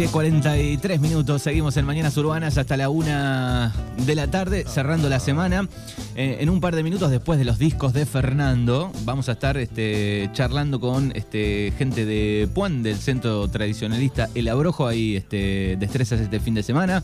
10, 43 minutos. Seguimos en Mañanas Urbanas hasta la una de la tarde, cerrando la semana. Eh, en un par de minutos después de los discos de Fernando, vamos a estar este, charlando con este, gente de Puan, del centro tradicionalista El Abrojo. Ahí este, destrezas este fin de semana.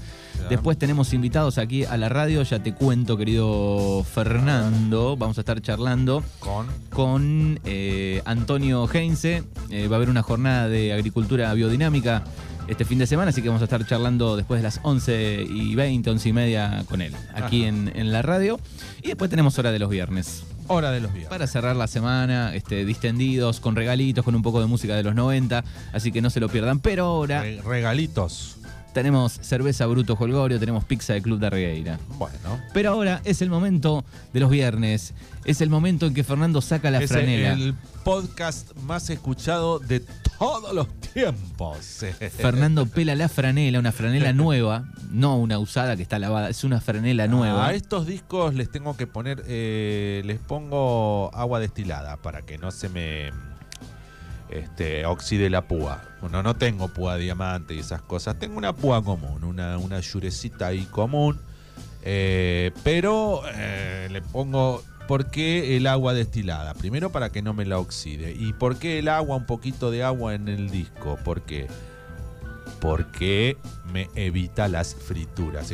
Después tenemos invitados aquí a la radio. Ya te cuento, querido Fernando. Vamos a estar charlando Con. con eh, Antonio Heinze. Eh, va a haber una jornada de agricultura biodinámica este fin de semana, así que vamos a estar charlando después de las 11 y 20, 11 y media con él, aquí en, en la radio. Y después tenemos hora de los viernes. Hora de los viernes. Para cerrar la semana, este, distendidos, con regalitos, con un poco de música de los 90, así que no se lo pierdan. Pero ahora Re- regalitos. Tenemos cerveza Bruto Holgorio, tenemos pizza de Club de Regueira. Bueno. Pero ahora es el momento de los viernes, es el momento en que Fernando saca la es franela. el podcast más escuchado de todos los tiempos. Fernando pela la franela, una franela nueva, no una usada que está lavada, es una franela nueva. A estos discos les tengo que poner, eh, les pongo agua destilada para que no se me este, oxide la púa. Bueno, no tengo púa diamante y esas cosas. Tengo una púa común, una, una yurecita ahí común. eh, pero eh, le pongo, ¿por qué el agua destilada? Primero para que no me la oxide. ¿Y por qué el agua, un poquito de agua en el disco? ¿Por qué? Porque me evita las frituras.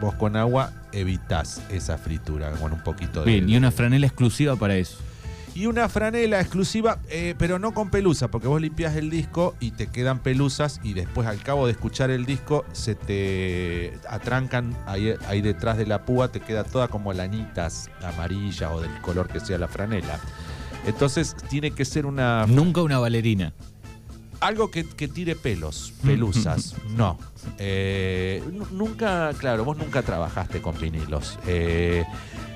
Vos con agua evitas esa fritura con un poquito de. Bien, y una franela exclusiva para eso. Y una franela exclusiva, eh, pero no con pelusa, porque vos limpias el disco y te quedan pelusas y después al cabo de escuchar el disco se te atrancan ahí, ahí detrás de la púa, te queda toda como lanitas amarillas o del color que sea la franela. Entonces tiene que ser una Nunca una valerina. Algo que, que tire pelos, pelusas, no. Eh, nu- nunca, claro, vos nunca trabajaste con vinilos. Eh,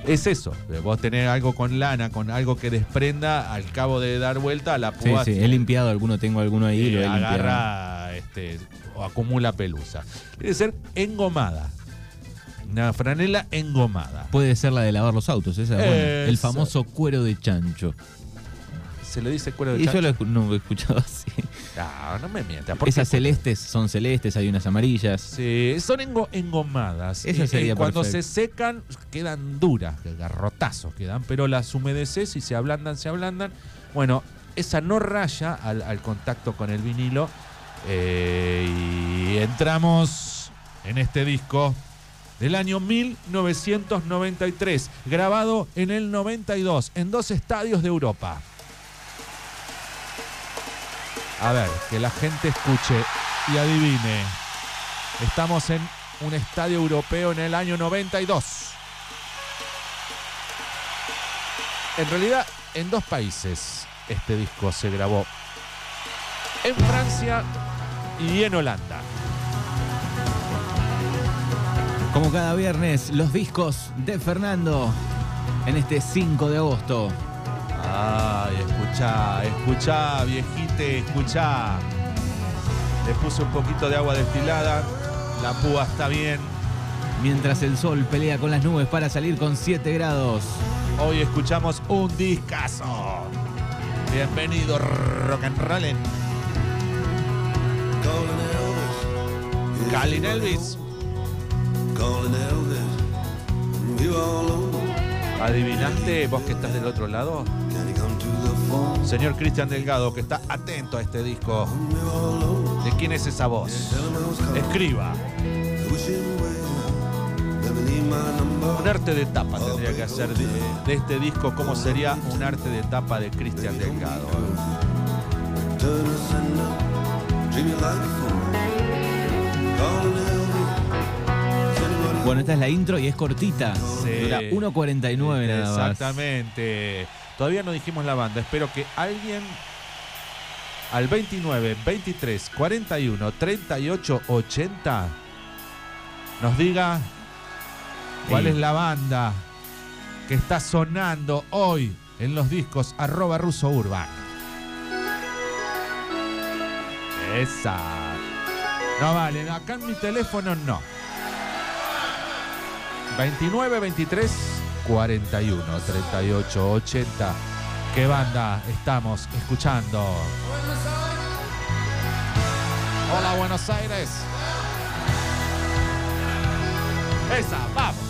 es eso, vos tenés algo con lana, con algo que desprenda al cabo de dar vuelta a la Sí, púa. sí, he limpiado alguno, tengo alguno ahí, y lo he agarra este, o acumula pelusa. Debe ser engomada. Una franela engomada. Puede ser la de lavar los autos, esa, bueno, el famoso cuero de chancho. Se le dice cuero de Y yo chancho. lo escu- no he escuchado así. No, no me mientas. ¿por qué? Esas celestes son celestes, hay unas amarillas. Sí, son engo- engomadas. Eso Y- sería y cuando perfecto. se secan, quedan duras, garrotazos quedan, pero las humedeces y se ablandan, se ablandan. Bueno, esa no raya al, al contacto con el vinilo. eh, y entramos en este disco del año 1993, grabado en el 92, en dos estadios de Europa. A ver, que la gente escuche y adivine. Estamos en un estadio europeo en el año 92. En realidad, en dos países este disco se grabó. En Francia y en Holanda. Como cada viernes, los discos de Fernando en este 5 de agosto. Ay, escuchá, escuchá, viejite, escuchá. Le puse un poquito de agua destilada. La púa está bien. Mientras el sol pelea con las nubes para salir con 7 grados. Hoy escuchamos un discazo. Bienvenido, rock and rollin'. Calling Elvis. Calling Elvis. You all over. ¿Adivinaste vos que estás del otro lado? Señor Cristian Delgado, que está atento a este disco. ¿De quién es esa voz? Escriba. Un arte de tapa tendría que hacer de, este disco. ¿Cómo sería un arte de tapa de Cristian Delgado? Bueno, esta es la intro y es cortita. Sí. Dura 1.49 nada más. Exactamente. Todavía no dijimos la banda. Espero que alguien al 29, 23, 41, 38, 80 nos diga cuál Sí. es la banda que está sonando hoy en los discos arroba ruso urban. Esa. No vale, acá en mi teléfono no. 29, 23, 41, 38, 80. ¿Qué banda estamos escuchando? Hola, Buenos Aires. Esa, vamos.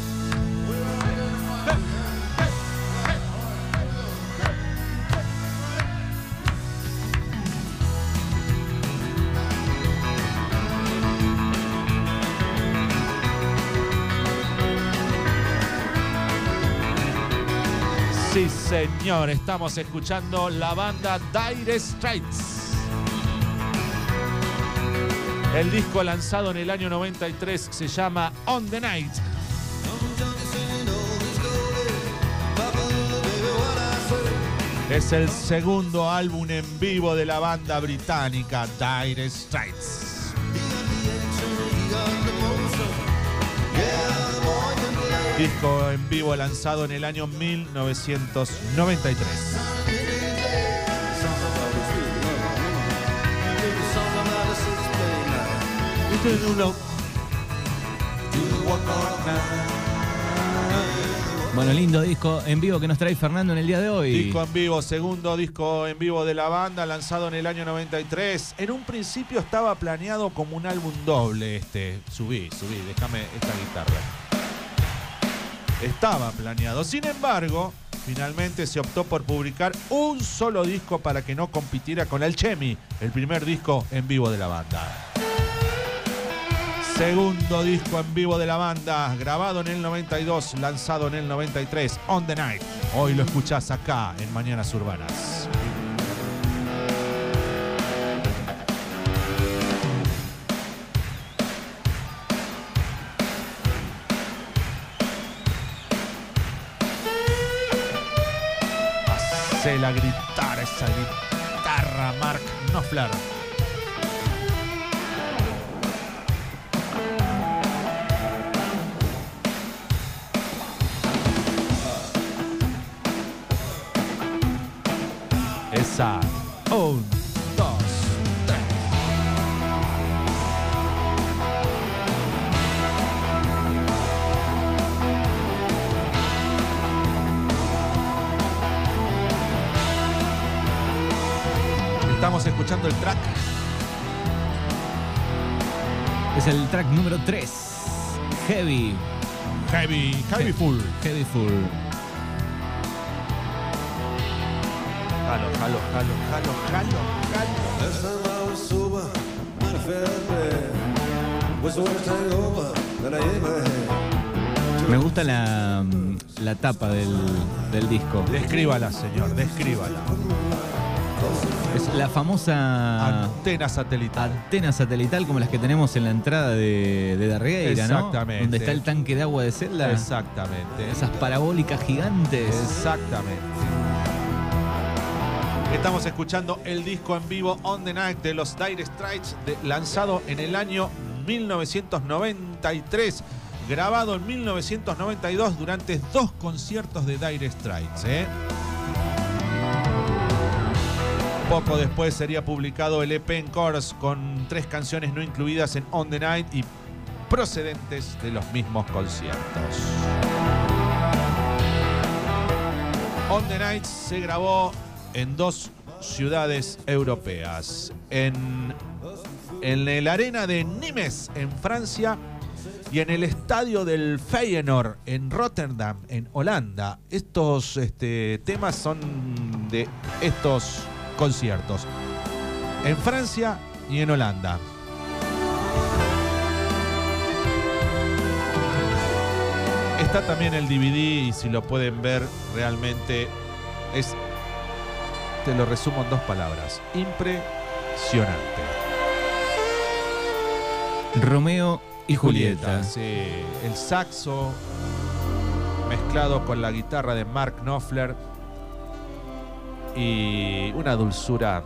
Señor, estamos escuchando la banda Dire Straits. El disco lanzado en el año 93 se llama On the Night. Es el segundo álbum en vivo de la banda británica Dire Straits. Disco en vivo lanzado en el año 1993. Bueno, lindo disco en vivo que nos trae Fernando en el día de hoy. Disco en vivo, segundo disco en vivo de la banda, lanzado en el año 93. En un principio estaba planeado como un álbum doble este. Subí, subí, déjame esta guitarra. Estaba planeado. Sin embargo, finalmente se optó por publicar un solo disco para que no compitiera con Alchemy, el primer disco en vivo de la banda. Segundo disco en vivo de la banda, grabado en el 92, lanzado en el 93, On the Night. Hoy lo escuchás acá en Mañanas Urbanas. Hacela gritar esa guitarra, Mark Knopfler. Estamos escuchando el track. Es el track número 3. Heavy. Heavy, heavy full. Heavy Full. Jalo, jalo, jalo, jalo, jalo, jalo. Last time I was sober, I felt bad. Was the worst hangover that I ever had. Me gusta la, la tapa del, del disco. Descríbala, señor, descríbala. Es la famosa Antena satelital. antena satelital como las que tenemos en la entrada de, de Darregueira, ¿no? Exactamente. Donde está el tanque de agua de Zelda. Exactamente. Esas parabólicas gigantes. Exactamente. Estamos escuchando el disco en vivo On the Night de los Dire Straits, de- lanzado en el año 1993, grabado en 1992 durante dos conciertos de Dire Straits. ¿eh? Poco después sería publicado el EP en con tres canciones no incluidas en On the Night y procedentes de los mismos conciertos. On the Night se grabó en dos ciudades europeas, en, en el arena de Nimes en Francia y en el estadio del Feyenoord en Rotterdam en Holanda. Estos este, temas son de estos conciertos en Francia y en Holanda. Está también el DVD y si lo pueden ver realmente es, te lo resumo en dos palabras, impresionante. Romeo y Julieta. Sí, el saxo mezclado con la guitarra de Mark Knopfler y una dulzura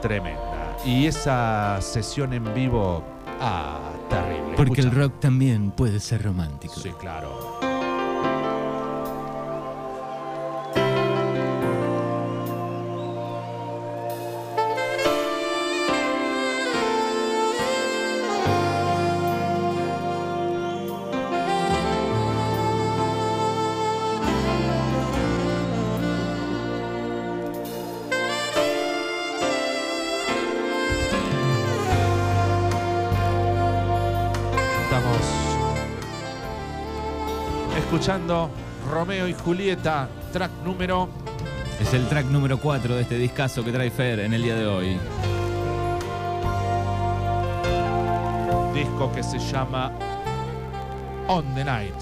tremenda. Y esa sesión en vivo, ah, terrible. Porque el rock también puede ser romántico. Sí, claro. Escuchando Romeo y Julieta, track número. Es el track número 4 de este discazo que trae Fer en el día de hoy. disco que se llama On the Night.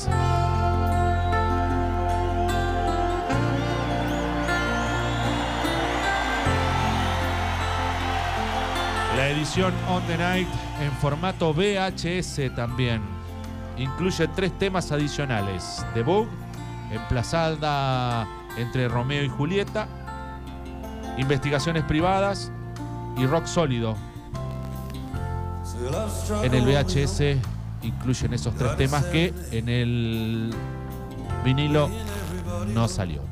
La edición On the Night en formato VHS también. Incluye tres temas adicionales. The Bug, emplazada entre Romeo y Julieta, Investigaciones privadas y Rock Sólido, en el VHS incluyen esos tres temas que en el vinilo no salió.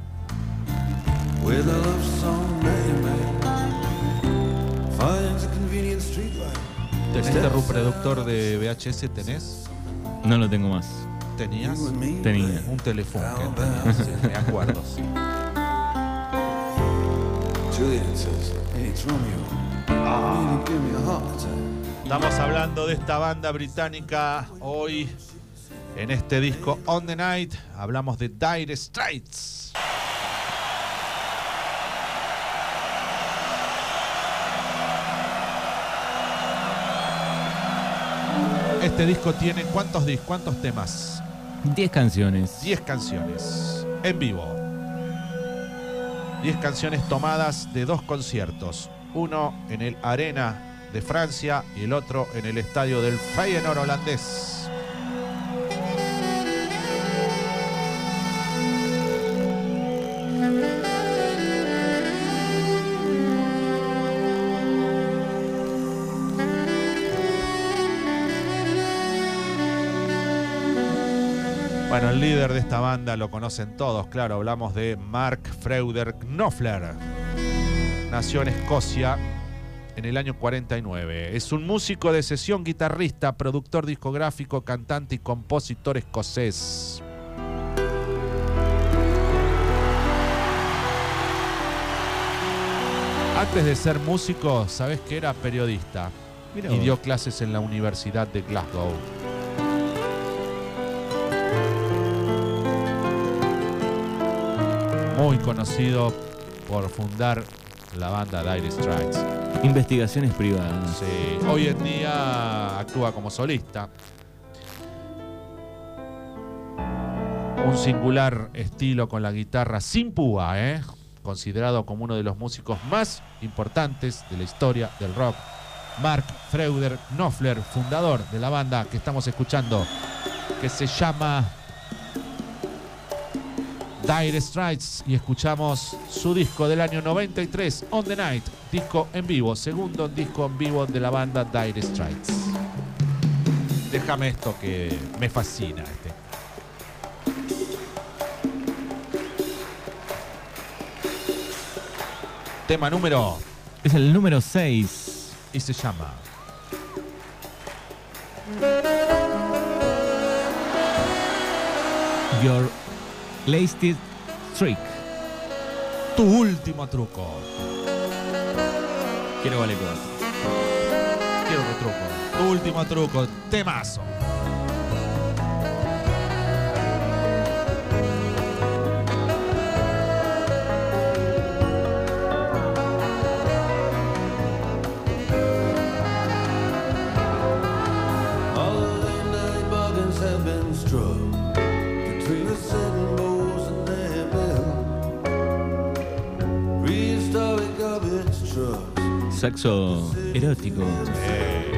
Streetlight. ¿Este reproductor de VHS tenés? No lo tengo más. ¿Tenías? Tenía. Un teléfono que tenías, sí, me acuerdo. sí. Julian says, Hey, it's Romeo. You need to give me a heart attack. Estamos hablando de esta banda británica hoy en este disco On the Night. Hablamos de Dire Straits. Este disco tiene cuántos dis, cuántos temas? 10 canciones. 10 canciones en vivo. 10 canciones tomadas de dos conciertos. Uno en el Arena de Francia y el otro en el estadio del Feyenoord holandés. Bueno, el líder de esta banda lo conocen todos, claro, hablamos de Mark Freuder Knopfler. Nació en Escocia en el año 49. Es un músico de sesión, guitarrista, productor discográfico, cantante y compositor escocés. Antes de ser músico, ¿sabes que era periodista? Y vos. dio clases en la Universidad de Glasgow. Muy conocido por fundar la banda Dire Straits. Investigaciones privadas. Sí, hoy en día actúa como solista. Un singular estilo con la guitarra sin púa, ¿eh? considerado como uno de los músicos más importantes de la historia del rock. Mark Freuder Knopfler, fundador de la banda que estamos escuchando, que se llama Dire Straits y escuchamos su disco del año 93, On the Night, disco en vivo, segundo disco en vivo de la banda Dire Straits. Déjame esto que me fascina este. Tema número Es el número 6. y se llama Your Latest Trick. Tu último truco. Quiero vale. Quiero otro truco. Tu último truco, temazo. Saxo erótico.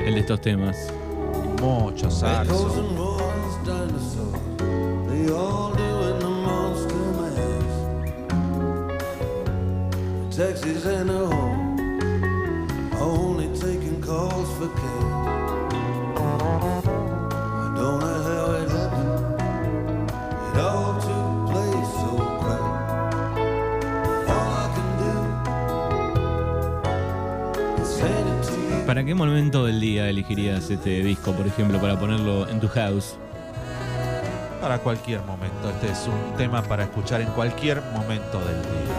El de estos temas. Mucho Echoes saxo. and roars, dinosaurs. They all doing the monster mash. Taxis and a home. Only taking calls for cash. Qué momento del día elegirías este disco, por ejemplo, para ponerlo en tu house? Para cualquier momento. Este es un tema para escuchar en cualquier momento del día.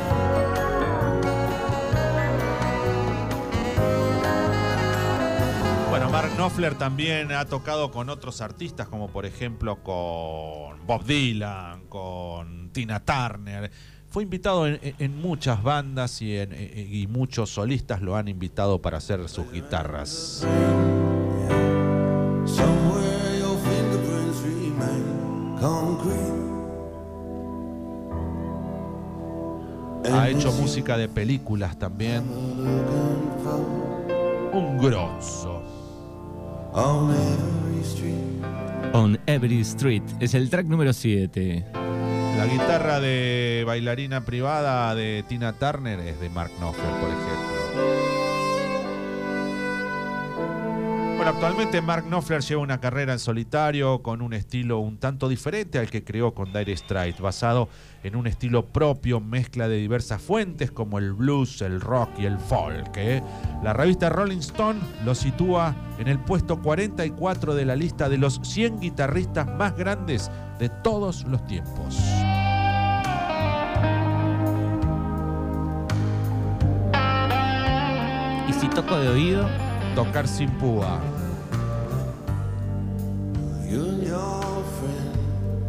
Bueno, Mark Knopfler también ha tocado con otros artistas, como por ejemplo con Bob Dylan, con Tina Turner. Fue invitado en, en muchas bandas y, en- y muchos solistas lo han invitado para hacer sus guitarras. Ha hecho música de películas también. Un grosso. on every street. On Every Street. Es el track número 7. La guitarra de bailarina privada de Tina Turner es de Mark Knopfler, por ejemplo. Bueno, actualmente Mark Knopfler lleva una carrera en solitario con un estilo un tanto diferente al que creó con Dire Straits, basado en un estilo propio, mezcla de diversas fuentes como el blues, el rock y el folk. ¿eh? La revista Rolling Stone lo sitúa en el puesto 44 de la lista de los 100 guitarristas más grandes de todos los tiempos. Y si toco de oído, Tocar sin púa.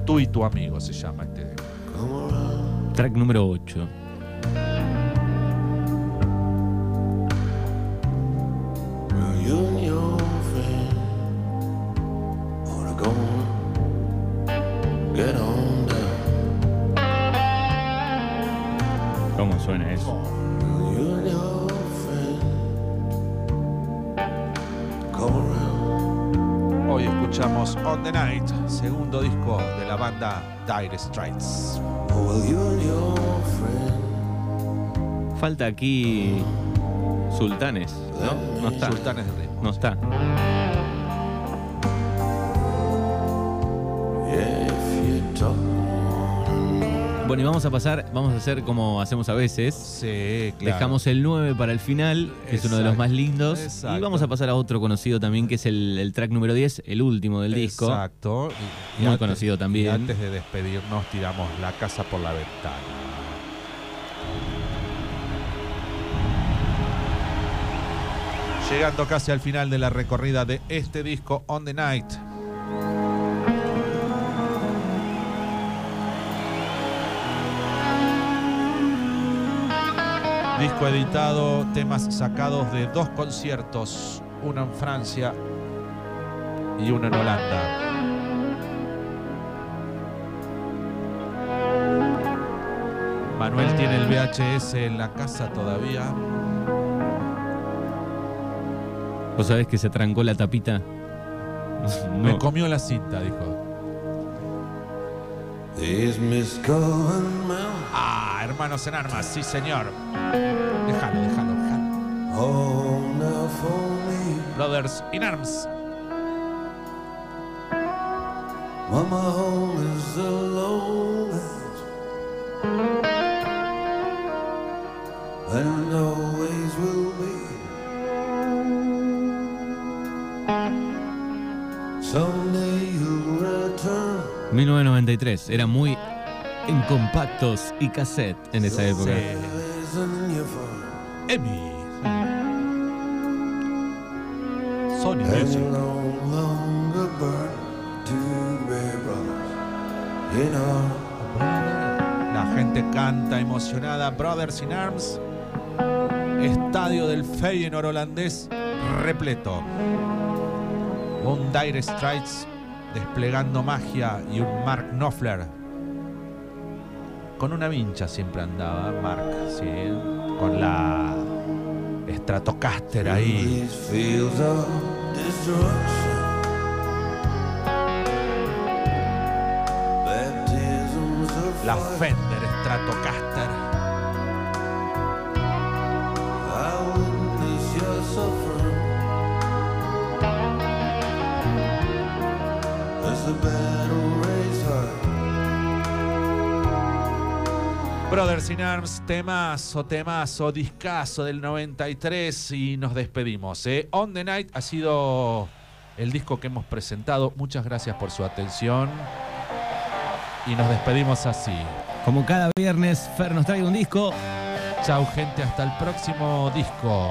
Tú y tu amigo se llama este. track número 8. Segundo disco de la banda Dire Straits. Falta aquí Sultanes. No, no está. Sultanes del Ritmo. No está. Yeah, if you talk Bueno, y vamos a pasar, vamos a hacer como hacemos a veces. Sí, claro. Dejamos el 9 para el final, que es uno de los más lindos. Y exacto. vamos a pasar a otro conocido también, que es el, el track número 10, el último del disco. Exacto. Y- y Muy conocido también. Y antes de despedirnos, tiramos la casa por la ventana. Llegando casi al final de la recorrida de este disco, On the Night. Disco editado, temas sacados de dos conciertos, uno en Francia y uno en Holanda. Manuel tiene el VHS en la casa todavía. ¿Vos sabés que se trancó la tapita? Me comió la cinta, dijo. Ah, hermanos en armas, sí señor. Déjalo, déjalo, déjalo. Brothers in Arms. Mama home is the lowest and always will be. Someday you'll return. 1993, era muy en compactos y cassette en esa época. Emi. Sony Music. La gente canta emocionada. Brothers in Arms. Estadio del Feyenoord holandés repleto. Un Dire Straits desplegando magia y un Mark Knopfler. Con una vincha siempre andaba Mark, sí. Con la Stratocaster ahí. La. Fender Stratocaster. Brothers in Arms, temazo, temazo, discazo del 93 y nos despedimos. ¿eh? On the Night ha sido el disco que hemos presentado. Muchas gracias por su atención y nos despedimos así. Como cada viernes, Fer nos trae un disco. Chau gente, hasta el próximo disco.